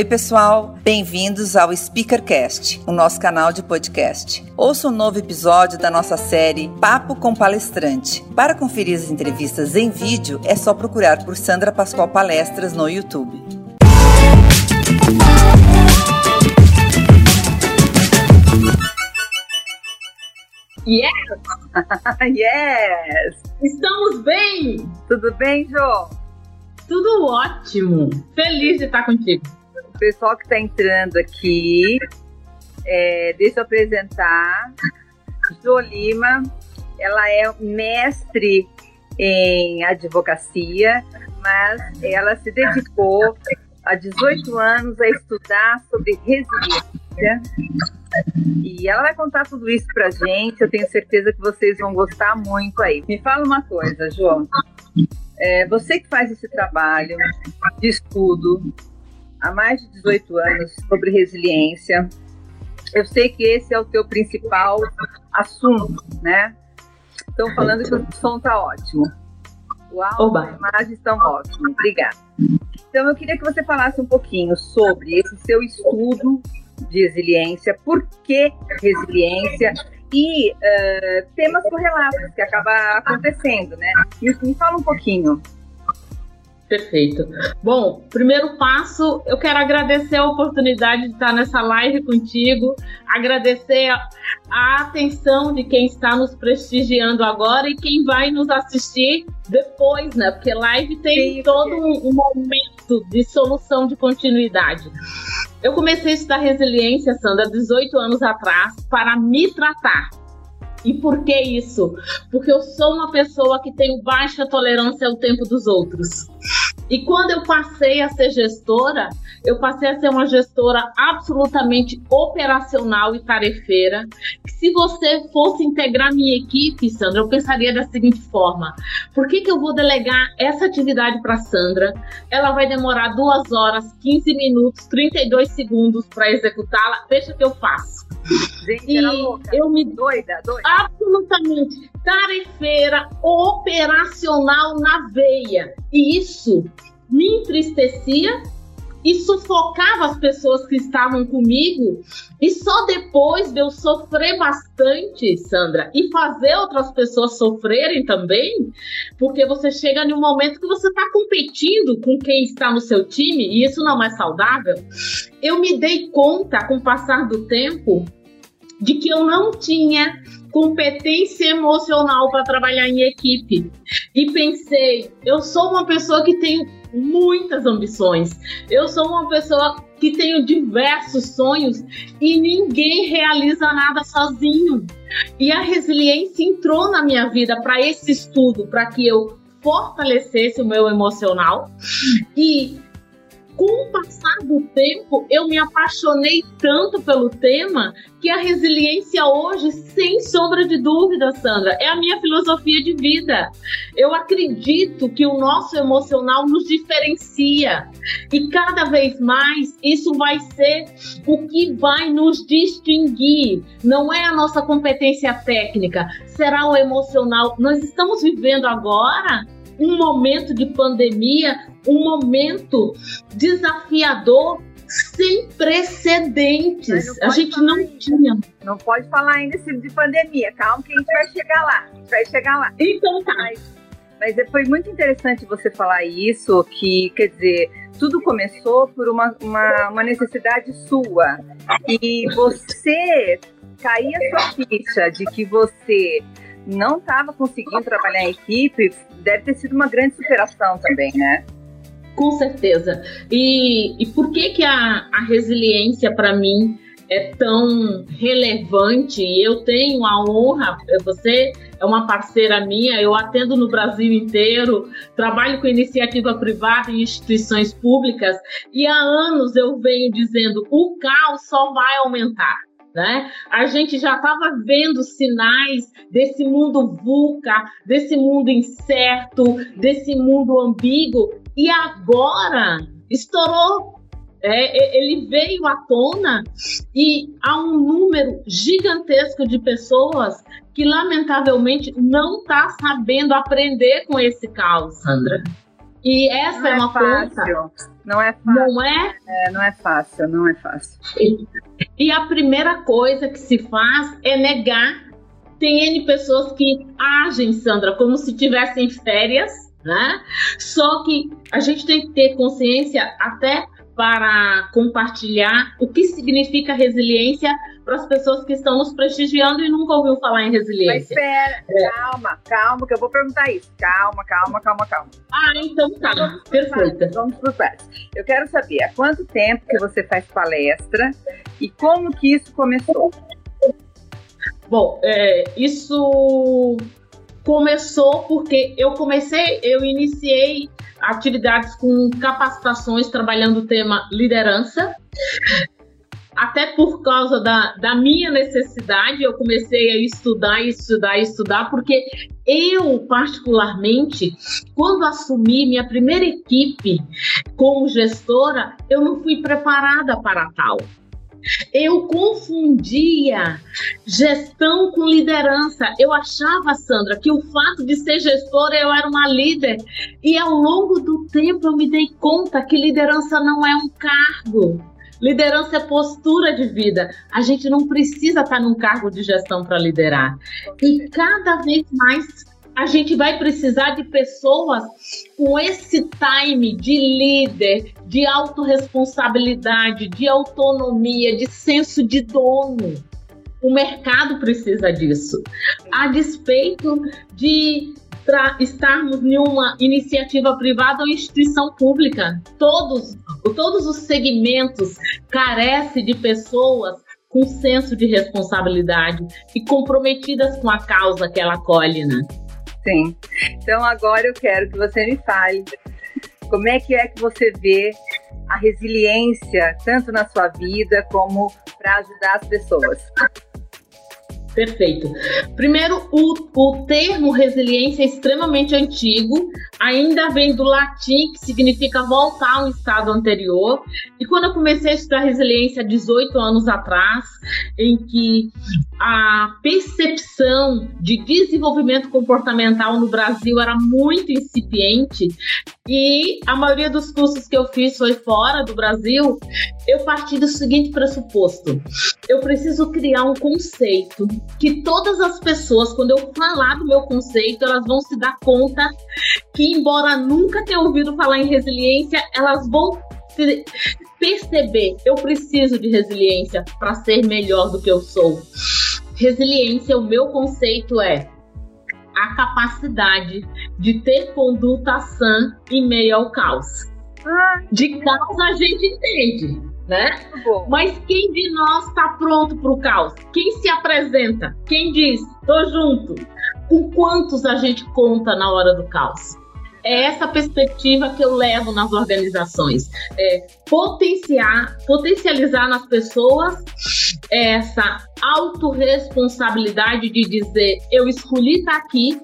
Oi, pessoal, bem-vindos ao Speakercast, o nosso canal de podcast. Ouça um novo episódio da nossa série Papo com Palestrante. Para conferir as entrevistas em vídeo, é só procurar por Sandra Pascoal Palestras no YouTube. Yes! yes! Estamos bem! Tudo bem, Jô? Tudo ótimo! Feliz de estar contigo. Pessoal que está entrando aqui, é, deixa eu apresentar. Jô Lima, ela é mestre em advocacia, mas ela se dedicou há 18 anos a estudar sobre resiliência e ela vai contar tudo isso pra gente. Eu tenho certeza que vocês vão gostar muito aí. Me fala uma coisa, João. É, você que faz esse trabalho de estudo há mais de 18 anos sobre resiliência, eu sei que esse é o teu principal assunto, né? Estão falando que o som tá ótimo. O áudio e a imagem estão ótimos. Obrigada. Então, eu queria que você falasse um pouquinho sobre esse seu estudo de resiliência, por que resiliência e uh, temas correlatos que acaba acontecendo, né? Me fala um pouquinho. Perfeito. Bom, primeiro passo, eu quero agradecer a oportunidade de estar nessa live contigo, agradecer a, a atenção de quem está nos prestigiando agora e quem vai nos assistir depois, né? Porque live tem Sim, todo um, um momento de solução de continuidade. Eu comecei a estudar resiliência, Sandra, 18 anos atrás, para me tratar. E por que isso? Porque eu sou uma pessoa que tenho baixa tolerância ao tempo dos outros. E quando eu passei a ser gestora, eu passei a ser uma gestora absolutamente operacional e tarefeira. Se você fosse integrar minha equipe, Sandra, eu pensaria da seguinte forma: por que, que eu vou delegar essa atividade para Sandra? Ela vai demorar 2 horas, 15 minutos, 32 segundos para executá-la. Deixa que eu faço. Gente, e era louca. Eu me doida, doida. Absolutamente tarefeira, operacional na veia. E isso me entristecia e sufocava as pessoas que estavam comigo. E só depois de eu sofrer bastante, Sandra, e fazer outras pessoas sofrerem também, porque você chega em um momento que você está competindo com quem está no seu time, e isso não é saudável. Eu me dei conta, com o passar do tempo, de que eu não tinha competência emocional para trabalhar em equipe. E pensei, eu sou uma pessoa que tem muitas ambições. Eu sou uma pessoa que tenho diversos sonhos e ninguém realiza nada sozinho. E a resiliência entrou na minha vida para esse estudo, para que eu fortalecesse o meu emocional e com o passar do tempo, eu me apaixonei tanto pelo tema que a resiliência hoje, sem sombra de dúvida, Sandra, é a minha filosofia de vida. Eu acredito que o nosso emocional nos diferencia e cada vez mais isso vai ser o que vai nos distinguir. Não é a nossa competência técnica, será o emocional. Nós estamos vivendo agora um momento de pandemia, um momento desafiador sem precedentes. A gente não ainda. tinha. Não pode falar ainda de pandemia. Calma que a gente vai chegar lá. A gente vai chegar lá. Então tá. Mas, mas foi muito interessante você falar isso, que quer dizer, tudo começou por uma, uma, uma necessidade sua. E você caía sua ficha de que você não estava conseguindo trabalhar em equipe, deve ter sido uma grande superação também, né? Com certeza. E, e por que que a, a resiliência para mim é tão relevante? Eu tenho a honra, você é uma parceira minha, eu atendo no Brasil inteiro, trabalho com iniciativa privada em instituições públicas e há anos eu venho dizendo o caos só vai aumentar. Né? A gente já estava vendo sinais desse mundo VUCA, desse mundo incerto, desse mundo ambíguo, e agora estourou. É, ele veio à tona e há um número gigantesco de pessoas que, lamentavelmente, não está sabendo aprender com esse caos, Sandra. E essa não é uma é fácil. conta Não é fácil. Não é? é não é fácil, não é fácil. E, e a primeira coisa que se faz é negar. Tem N pessoas que agem, Sandra, como se tivessem férias, né? Só que a gente tem que ter consciência até para compartilhar o que significa resiliência para as pessoas que estão nos prestigiando e nunca ouviu falar em resiliência. Mas espera, é. calma, calma, que eu vou perguntar isso. Calma, calma, calma, calma. Ah, então tá. Vamos Perfeita. Vamos para o Eu quero saber há quanto tempo que você faz palestra e como que isso começou? Bom, é, isso começou porque eu comecei, eu iniciei atividades com capacitações trabalhando o tema liderança. Até por causa da, da minha necessidade, eu comecei a estudar, estudar, estudar, porque eu, particularmente, quando assumi minha primeira equipe como gestora, eu não fui preparada para tal. Eu confundia gestão com liderança. Eu achava, Sandra, que o fato de ser gestora eu era uma líder. E ao longo do tempo eu me dei conta que liderança não é um cargo. Liderança é postura de vida. A gente não precisa estar num cargo de gestão para liderar. E cada vez mais a gente vai precisar de pessoas com esse time de líder, de autorresponsabilidade, de autonomia, de senso de dono. O mercado precisa disso. A despeito de estarmos em uma iniciativa privada ou instituição pública, todos, todos os segmentos carecem de pessoas com senso de responsabilidade e comprometidas com a causa que ela acolhe, né? Sim. Então agora eu quero que você me fale como é que é que você vê a resiliência tanto na sua vida como para ajudar as pessoas. Perfeito. Primeiro, o, o termo resiliência é extremamente antigo, ainda vem do latim, que significa voltar a um estado anterior. E quando eu comecei a estudar resiliência 18 anos atrás, em que a percepção de desenvolvimento comportamental no Brasil era muito incipiente e a maioria dos cursos que eu fiz foi fora do Brasil, eu parti do seguinte pressuposto: eu preciso criar um conceito que todas as pessoas, quando eu falar do meu conceito, elas vão se dar conta que, embora nunca tenham ouvido falar em resiliência, elas vão perceber, eu preciso de resiliência para ser melhor do que eu sou. Resiliência, o meu conceito é a capacidade de ter conduta sã em meio ao caos. Ah, de caos a gente entende, né? Mas quem de nós está pronto para o caos? Quem se apresenta? Quem diz, tô junto? Com quantos a gente conta na hora do caos? É essa perspectiva que eu levo nas organizações. É potenciar, potencializar nas pessoas essa autorresponsabilidade de dizer: eu escolhi estar aqui,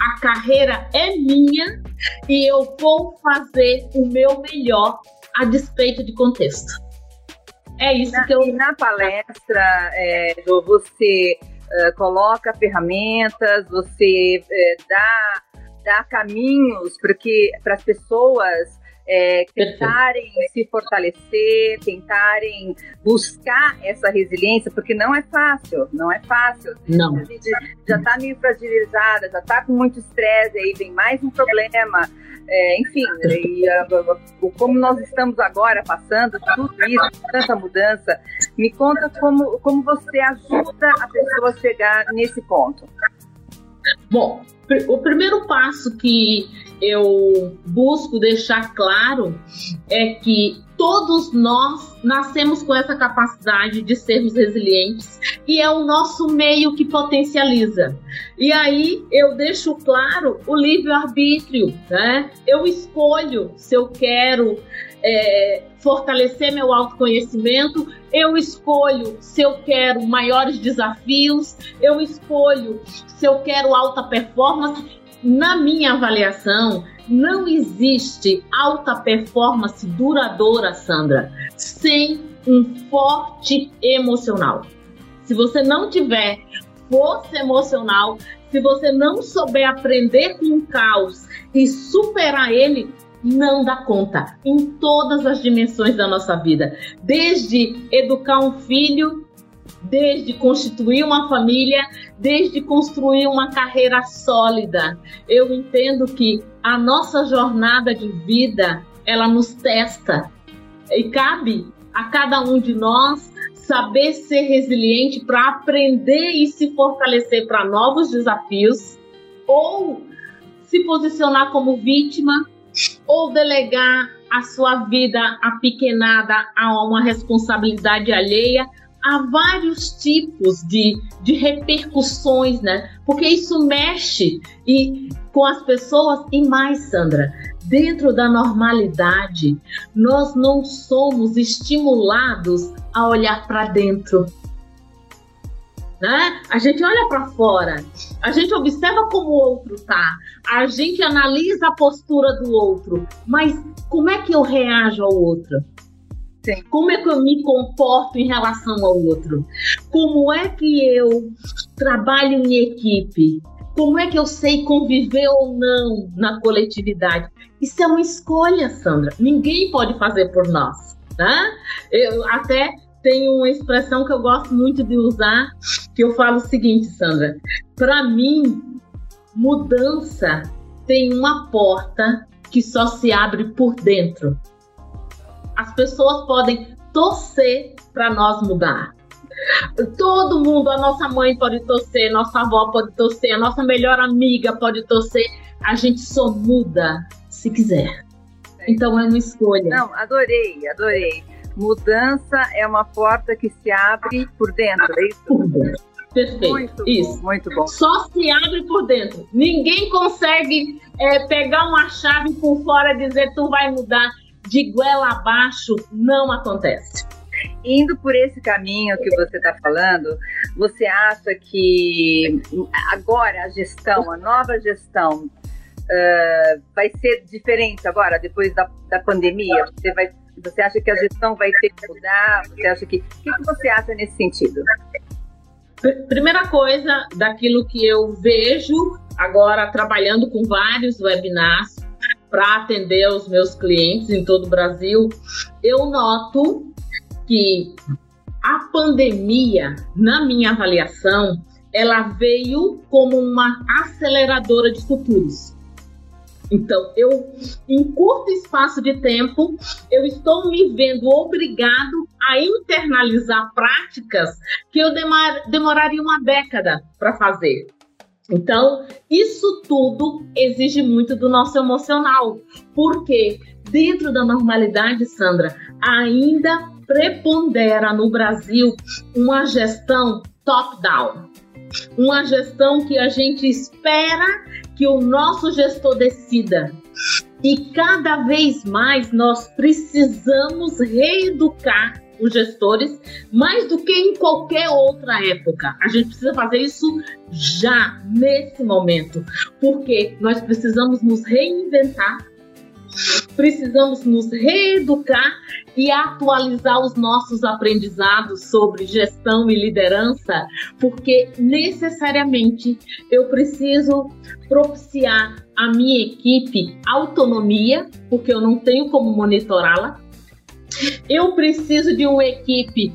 a carreira é minha e eu vou fazer o meu melhor a despeito de contexto. É isso na, que eu. Na palestra, é, você uh, coloca ferramentas, você uh, dá dar caminhos para as pessoas é, tentarem Perfeito. se fortalecer, tentarem buscar essa resiliência, porque não é fácil, não é fácil. Não. A gente já está meio fragilizada, já está com muito estresse, aí vem mais um problema. É, enfim, e, como nós estamos agora passando tudo isso, tanta mudança, me conta como, como você ajuda a pessoa a chegar nesse ponto. Bom, o primeiro passo que eu busco deixar claro é que todos nós nascemos com essa capacidade de sermos resilientes e é o nosso meio que potencializa. E aí eu deixo claro o livre-arbítrio, né? Eu escolho se eu quero é, fortalecer meu autoconhecimento, eu escolho se eu quero maiores desafios, eu escolho se eu quero alta performance. Na minha avaliação, não existe alta performance duradoura, Sandra, sem um forte emocional. Se você não tiver força emocional, se você não souber aprender com o caos e superar ele, não dá conta em todas as dimensões da nossa vida, desde educar um filho, desde constituir uma família, desde construir uma carreira sólida. Eu entendo que a nossa jornada de vida, ela nos testa e cabe a cada um de nós saber ser resiliente para aprender e se fortalecer para novos desafios ou se posicionar como vítima ou delegar a sua vida apequenada a uma responsabilidade alheia. Há vários tipos de, de repercussões, né? Porque isso mexe e, com as pessoas e mais, Sandra. Dentro da normalidade, nós não somos estimulados a olhar para dentro né? A gente olha para fora, a gente observa como o outro tá, a gente analisa a postura do outro, mas como é que eu reajo ao outro? Sim. Como é que eu me comporto em relação ao outro? Como é que eu trabalho em equipe? Como é que eu sei conviver ou não na coletividade? Isso é uma escolha, Sandra. Ninguém pode fazer por nós. Tá? Eu até tem uma expressão que eu gosto muito de usar, que eu falo o seguinte, Sandra. Para mim, mudança tem uma porta que só se abre por dentro. As pessoas podem torcer para nós mudar. Todo mundo, a nossa mãe pode torcer, nossa avó pode torcer, a nossa melhor amiga pode torcer. A gente só muda se quiser. Então é uma escolha. Não, adorei, adorei. Mudança é uma porta que se abre por dentro, é isso? Por dentro. Perfeito. Muito isso. Bom, muito bom. Só se abre por dentro. Ninguém consegue é, pegar uma chave por fora e dizer tu vai mudar de goela abaixo. Não acontece. Indo por esse caminho que você está falando, você acha que agora a gestão, a nova gestão, uh, vai ser diferente agora, depois da, da pandemia? Você vai você acha que a gestão vai ter que mudar? Você acha que. O que, que você acha nesse sentido? Primeira coisa, daquilo que eu vejo agora trabalhando com vários webinars para atender os meus clientes em todo o Brasil, eu noto que a pandemia, na minha avaliação, ela veio como uma aceleradora de futuros. Então, eu, em curto espaço de tempo, eu estou me vendo obrigado a internalizar práticas que eu demar, demoraria uma década para fazer. Então, isso tudo exige muito do nosso emocional, porque dentro da normalidade, Sandra, ainda prepondera no Brasil uma gestão top-down. Uma gestão que a gente espera que o nosso gestor decida. E cada vez mais nós precisamos reeducar os gestores mais do que em qualquer outra época. A gente precisa fazer isso já, nesse momento, porque nós precisamos nos reinventar, precisamos nos reeducar e atualizar os nossos aprendizados sobre gestão e liderança, porque necessariamente eu preciso propiciar à minha equipe autonomia, porque eu não tenho como monitorá-la. Eu preciso de uma equipe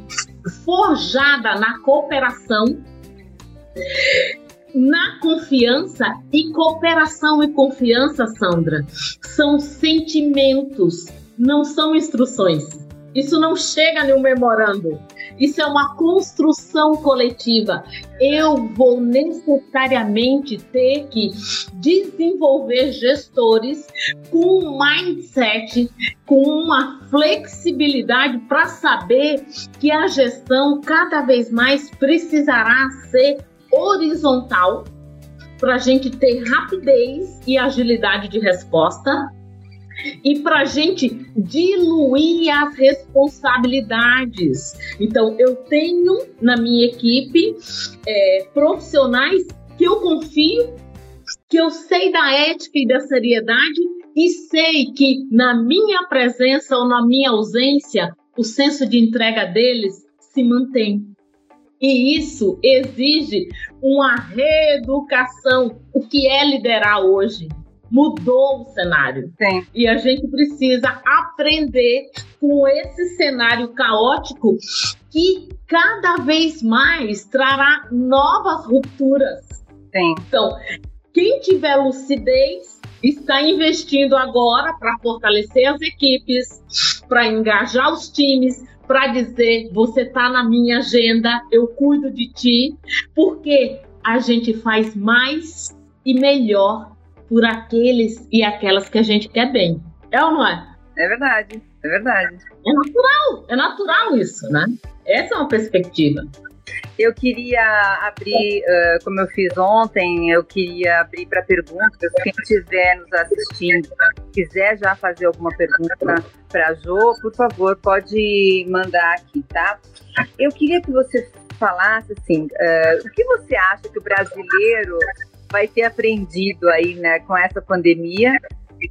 forjada na cooperação, na confiança e cooperação e confiança, Sandra, são sentimentos não são instruções. Isso não chega no memorando. Isso é uma construção coletiva. Eu vou necessariamente ter que desenvolver gestores com um mindset, com uma flexibilidade para saber que a gestão cada vez mais precisará ser horizontal para a gente ter rapidez e agilidade de resposta e para a gente diluir as responsabilidades. Então, eu tenho na minha equipe é, profissionais que eu confio, que eu sei da ética e da seriedade e sei que na minha presença ou na minha ausência, o senso de entrega deles se mantém. E isso exige uma reeducação. O que é liderar hoje? mudou o cenário. Sim. E a gente precisa aprender com esse cenário caótico que cada vez mais trará novas rupturas. Sim. Então, quem tiver lucidez está investindo agora para fortalecer as equipes, para engajar os times, para dizer você está na minha agenda, eu cuido de ti, porque a gente faz mais e melhor por aqueles e aquelas que a gente quer bem. É ou não é? É verdade, é verdade. É natural, é natural isso, né? Essa é uma perspectiva. Eu queria abrir, uh, como eu fiz ontem, eu queria abrir para perguntas. Quem estiver nos assistindo, quiser já fazer alguma pergunta para a Jo, por favor, pode mandar aqui, tá? Eu queria que você falasse assim, uh, o que você acha que o brasileiro vai ter aprendido aí, né, com essa pandemia?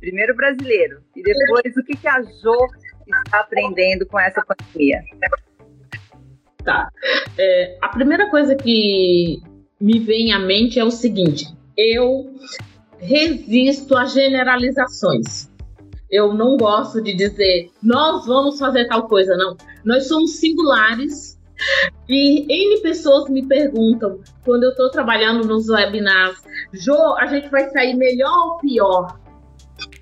Primeiro brasileiro e depois o que, que a Jo está aprendendo com essa pandemia? Tá. É, a primeira coisa que me vem à mente é o seguinte: eu resisto a generalizações. Eu não gosto de dizer nós vamos fazer tal coisa, não. Nós somos singulares e N pessoas me perguntam quando eu estou trabalhando nos webinars, Jo, a gente vai sair melhor ou pior?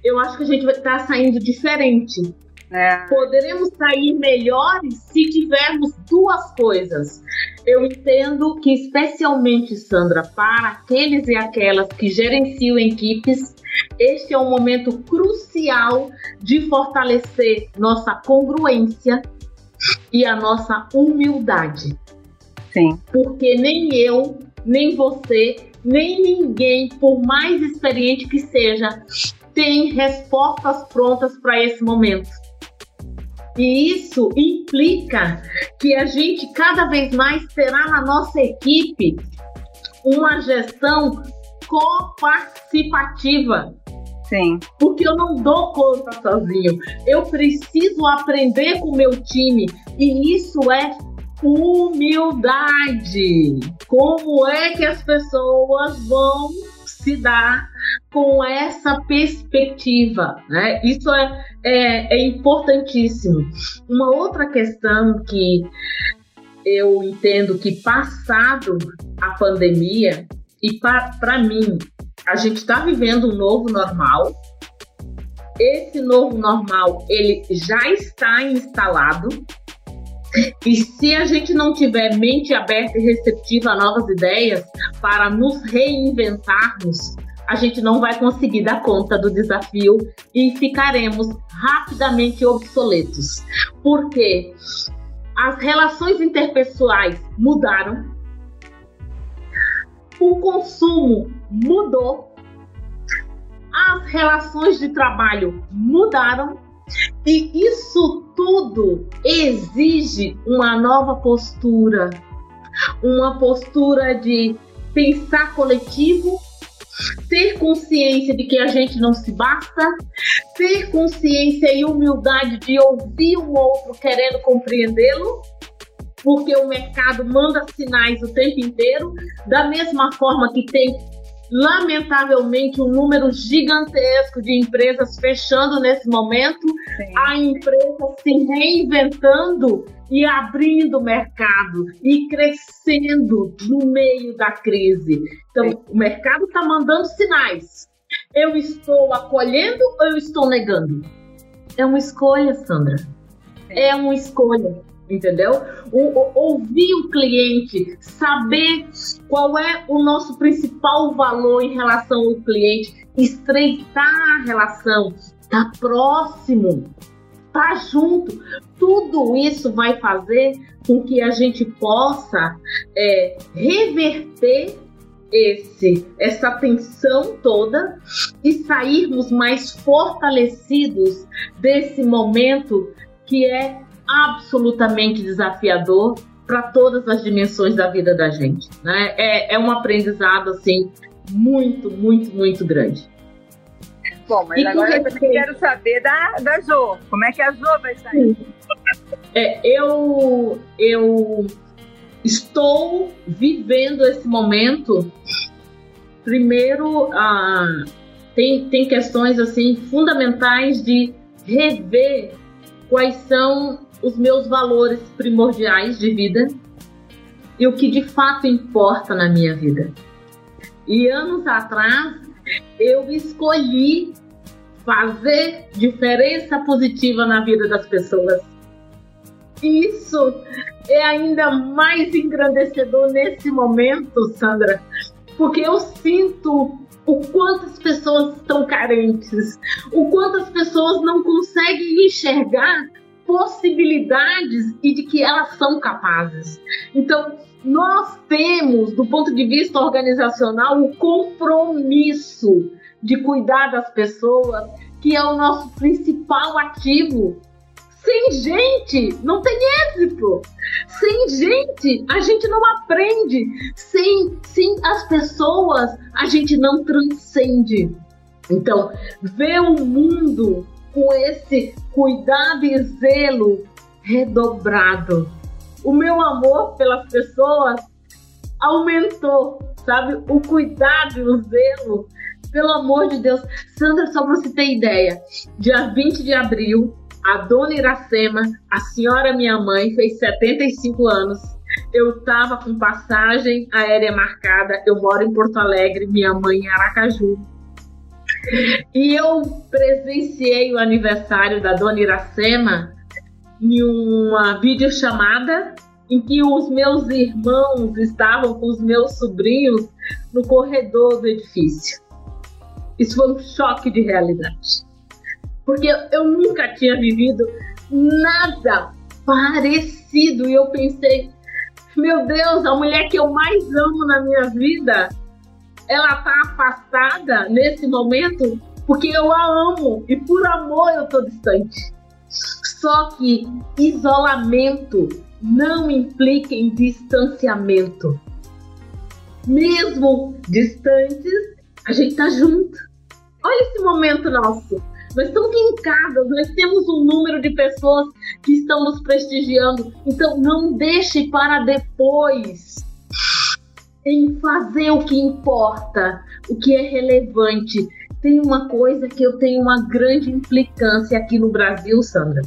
Eu acho que a gente vai estar tá saindo diferente. É. Poderemos sair melhores se tivermos duas coisas. Eu entendo que, especialmente, Sandra, para aqueles e aquelas que gerenciam equipes, este é um momento crucial de fortalecer nossa congruência e a nossa humildade. Sim. Porque nem eu, nem você, nem ninguém, por mais experiente que seja, tem respostas prontas para esse momento. E isso implica que a gente cada vez mais terá na nossa equipe uma gestão coparticipativa. Sim. Porque eu não dou conta sozinho. Eu preciso aprender com o meu time. E isso é humildade. Como é que as pessoas vão se dar com essa perspectiva. Né? Isso é, é, é importantíssimo. Uma outra questão que eu entendo que passado a pandemia, e para mim, a gente está vivendo um novo normal. Esse novo normal, ele já está instalado. E se a gente não tiver mente aberta e receptiva a novas ideias para nos reinventarmos, a gente não vai conseguir dar conta do desafio e ficaremos rapidamente obsoletos. Porque as relações interpessoais mudaram, o consumo mudou, as relações de trabalho mudaram e isso tudo exige uma nova postura, uma postura de pensar coletivo, ter consciência de que a gente não se basta, ter consciência e humildade de ouvir o outro querendo compreendê-lo, porque o mercado manda sinais o tempo inteiro, da mesma forma que tem lamentavelmente um número gigantesco de empresas fechando nesse momento, Sim. a empresa se reinventando e abrindo mercado e crescendo no meio da crise. Então, Sim. o mercado está mandando sinais. Eu estou acolhendo ou eu estou negando? É uma escolha, Sandra. Sim. É uma escolha entendeu? O, ouvir o cliente, saber qual é o nosso principal valor em relação ao cliente, estreitar a relação, estar tá próximo, estar tá junto. Tudo isso vai fazer com que a gente possa é, reverter esse essa tensão toda e sairmos mais fortalecidos desse momento que é absolutamente desafiador para todas as dimensões da vida da gente. Né? É, é um aprendizado assim muito, muito, muito grande. Bom, mas e agora eu quero saber da, da Jo. Como é que a Jo vai sair? É, eu, eu estou vivendo esse momento, primeiro, ah, tem, tem questões assim fundamentais de rever quais são os meus valores primordiais de vida e o que de fato importa na minha vida. E anos atrás eu escolhi fazer diferença positiva na vida das pessoas. Isso é ainda mais engrandecedor nesse momento, Sandra, porque eu sinto o quanto as pessoas estão carentes, o quanto as pessoas não conseguem enxergar possibilidades e de que elas são capazes. Então, nós temos, do ponto de vista organizacional, o compromisso de cuidar das pessoas, que é o nosso principal ativo. Sem gente, não tem êxito. Sem gente, a gente não aprende. Sem, sem as pessoas, a gente não transcende. Então, ver o mundo com esse cuidado e zelo redobrado. O meu amor pelas pessoas aumentou, sabe? O cuidado e o zelo, pelo amor de Deus. Sandra, só para você ter ideia, dia 20 de abril, a dona Iracema, a senhora minha mãe, fez 75 anos. Eu estava com passagem aérea marcada. Eu moro em Porto Alegre, minha mãe em Aracaju. E eu presenciei o aniversário da dona Iracema em uma videochamada em que os meus irmãos estavam com os meus sobrinhos no corredor do edifício. Isso foi um choque de realidade. Porque eu nunca tinha vivido nada parecido. E eu pensei, meu Deus, a mulher que eu mais amo na minha vida ela tá afastada nesse momento porque eu a amo e por amor eu tô distante. Só que isolamento não implica em distanciamento. Mesmo distantes, a gente tá junto. Olha esse momento nosso. Nós estamos em casa, nós temos um número de pessoas que estão nos prestigiando. Então não deixe para depois em fazer o que importa, o que é relevante. Tem uma coisa que eu tenho uma grande implicância aqui no Brasil, Sandra.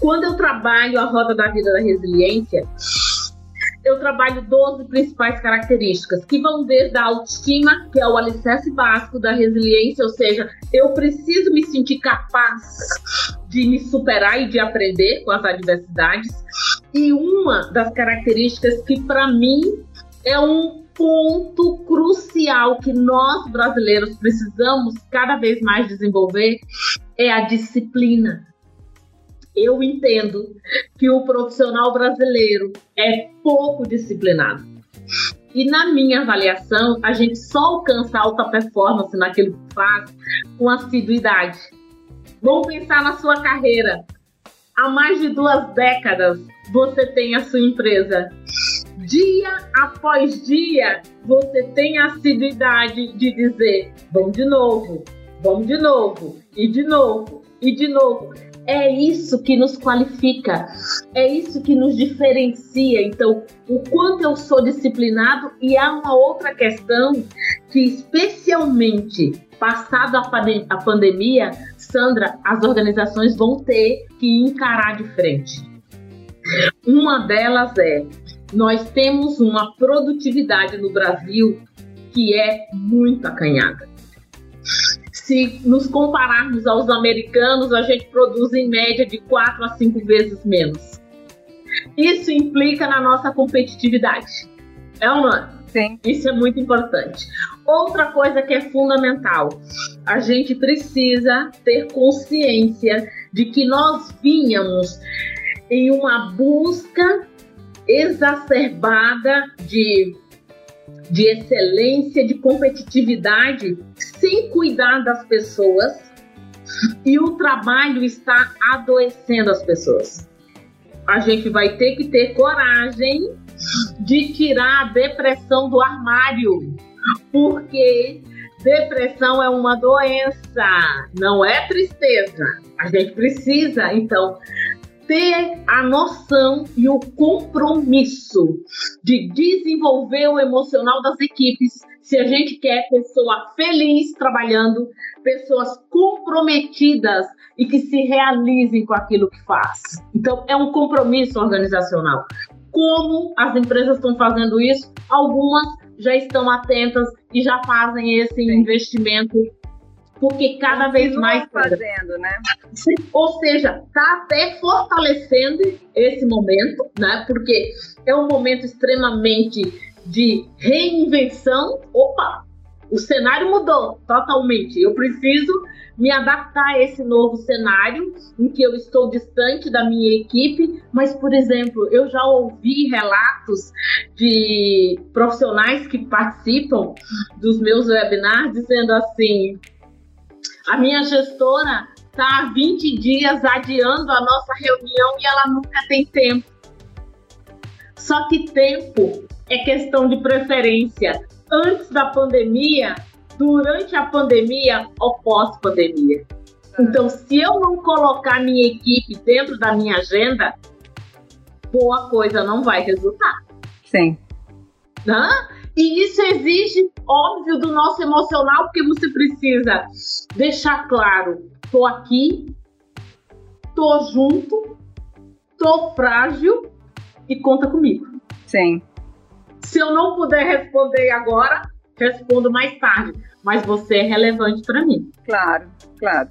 Quando eu trabalho a roda da vida da resiliência, eu trabalho 12 principais características, que vão desde a autoestima, que é o alicerce básico da resiliência, ou seja, eu preciso me sentir capaz de me superar e de aprender com as adversidades. E uma das características que, para mim, é um ponto crucial que nós brasileiros precisamos cada vez mais desenvolver é a disciplina. Eu entendo que o profissional brasileiro é pouco disciplinado. E na minha avaliação, a gente só alcança alta performance naquilo que faz com assiduidade. Vamos pensar na sua carreira. Há mais de duas décadas você tem a sua empresa dia após dia, você tem a assiduidade de dizer: vamos de novo, vamos de novo, e de novo, e de novo. É isso que nos qualifica, é isso que nos diferencia. Então, o quanto eu sou disciplinado, e há uma outra questão que, especialmente passado a, pandem a pandemia, Sandra, as organizações vão ter que encarar de frente. Uma delas é nós temos uma produtividade no Brasil que é muito acanhada. Se nos compararmos aos americanos, a gente produz em média de 4 a 5 vezes menos. Isso implica na nossa competitividade. É ou não é? Sim. Isso é muito importante. Outra coisa que é fundamental, a gente precisa ter consciência de que nós vinhamos em uma busca exacerbada de, de excelência, de competitividade, sem cuidar das pessoas, e o trabalho está adoecendo as pessoas. A gente vai ter que ter coragem de tirar a depressão do armário, porque depressão é uma doença, não é tristeza. A gente precisa, então, ter a noção e o compromisso de desenvolver o emocional das equipes. Se a gente quer pessoa feliz trabalhando, pessoas comprometidas e que se realizem com aquilo que faz. Então, é um compromisso organizacional. Como as empresas estão fazendo isso? Algumas já estão atentas e já fazem esse Sim. investimento porque cada vez mais fazendo, né? Ou seja, está até fortalecendo esse momento, né? Porque é um momento extremamente de reinvenção. Opa, o cenário mudou totalmente. Eu preciso me adaptar a esse novo cenário em que eu estou distante da minha equipe, mas, por exemplo, eu já ouvi relatos de profissionais que participam dos meus webinars dizendo assim: a minha gestora está há 20 dias adiando a nossa reunião e ela nunca tem tempo. Só que tempo é questão de preferência. Antes da pandemia, durante a pandemia ou pós-pandemia. Então, se eu não colocar minha equipe dentro da minha agenda, boa coisa não vai resultar. Sim. Né? E isso exige, óbvio, do nosso emocional, porque você precisa deixar claro: tô aqui, tô junto, tô frágil e conta comigo. Sim. Se eu não puder responder agora, respondo mais tarde. Mas você é relevante para mim. Claro, claro.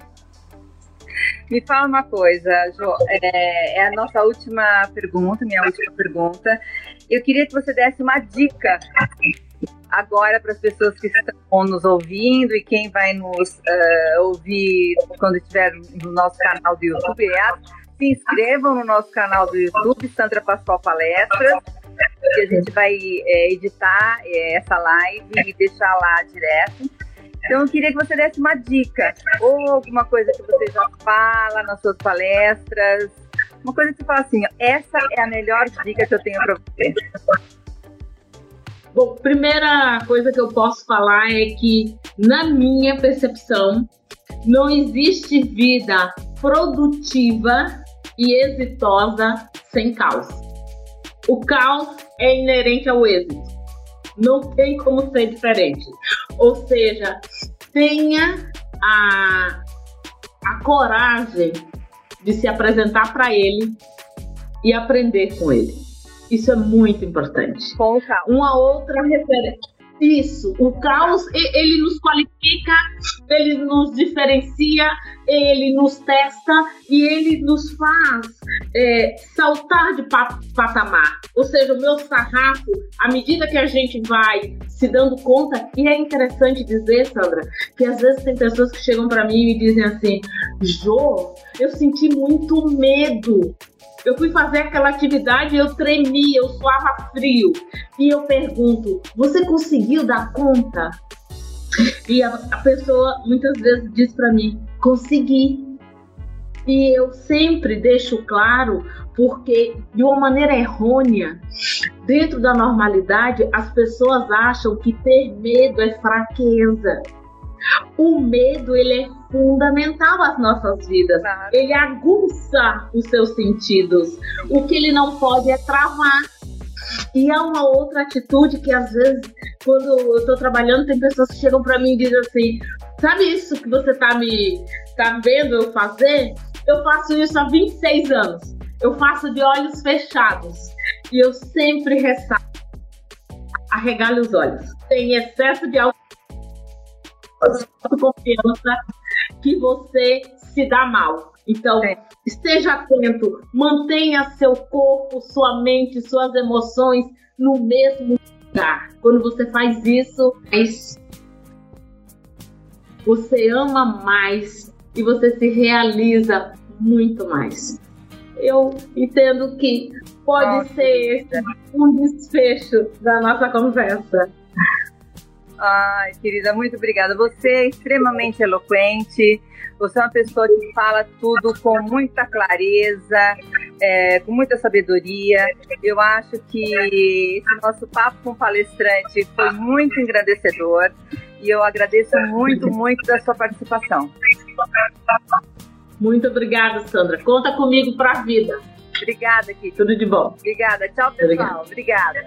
Me fala uma coisa, Jo, é, é, a nossa última pergunta, minha última pergunta. Eu queria que você desse uma dica agora para as pessoas que estão nos ouvindo e quem vai nos uh, ouvir quando estiver no nosso canal do YouTube. É, se inscrevam no nosso canal do YouTube, Sandra Pascoal Palestras, que a gente vai é, editar é, essa live e deixar lá direto. Então, eu queria que você desse uma dica, ou alguma coisa que você já fala nas suas palestras, uma coisa que você fala assim: essa é a melhor dica que eu tenho para você. Bom, primeira coisa que eu posso falar é que, na minha percepção, não existe vida produtiva e exitosa sem caos. O caos é inerente ao êxito. Não tem como ser diferente. Ou seja, tenha a, a coragem de se apresentar para ele e aprender com ele. Isso é muito importante. Com o caos. Uma outra referência. Isso, o caos, ele nos qualifica, ele nos diferencia, ele nos testa e ele nos faz é, saltar de patamar. Ou seja, o meu sarrafo, à medida que a gente vai se dando conta, e é interessante dizer, Sandra, que às vezes tem pessoas que chegam para mim e dizem assim: Jô, eu senti muito medo eu fui fazer aquela atividade, eu tremia, eu suava frio. E eu pergunto: você conseguiu dar conta? E a, a pessoa muitas vezes diz para mim: consegui. E eu sempre deixo claro, porque de uma maneira errônea, dentro da normalidade, as pessoas acham que ter medo é fraqueza. O medo ele é fundamental às nossas vidas. Claro. Ele aguça os seus sentidos. O que ele não pode é travar. E há uma outra atitude que às vezes, quando eu estou trabalhando, tem pessoas que chegam para mim e dizem assim: sabe isso que você está me tá vendo eu fazer? Eu faço isso há 26 anos. Eu faço de olhos fechados. E eu sempre ressalto. Arregale os olhos. Tem excesso de confiança que você se dá mal. Então, é. esteja atento, mantenha seu corpo, sua mente, suas emoções no mesmo lugar. Quando você faz isso, você ama mais e você se realiza muito mais. Eu entendo que pode ser esse um desfecho da nossa conversa. Ai, querida, muito obrigada. Você é extremamente eloquente. Você é uma pessoa que fala tudo com muita clareza, é, com muita sabedoria. Eu acho que esse nosso papo com o palestrante foi muito engrandecedor e eu agradeço muito, muito da sua participação. Muito obrigada, Sandra. Conta comigo para a vida. Obrigada, Kiki. Tudo de bom. Obrigada. Tchau, pessoal. Obrigada.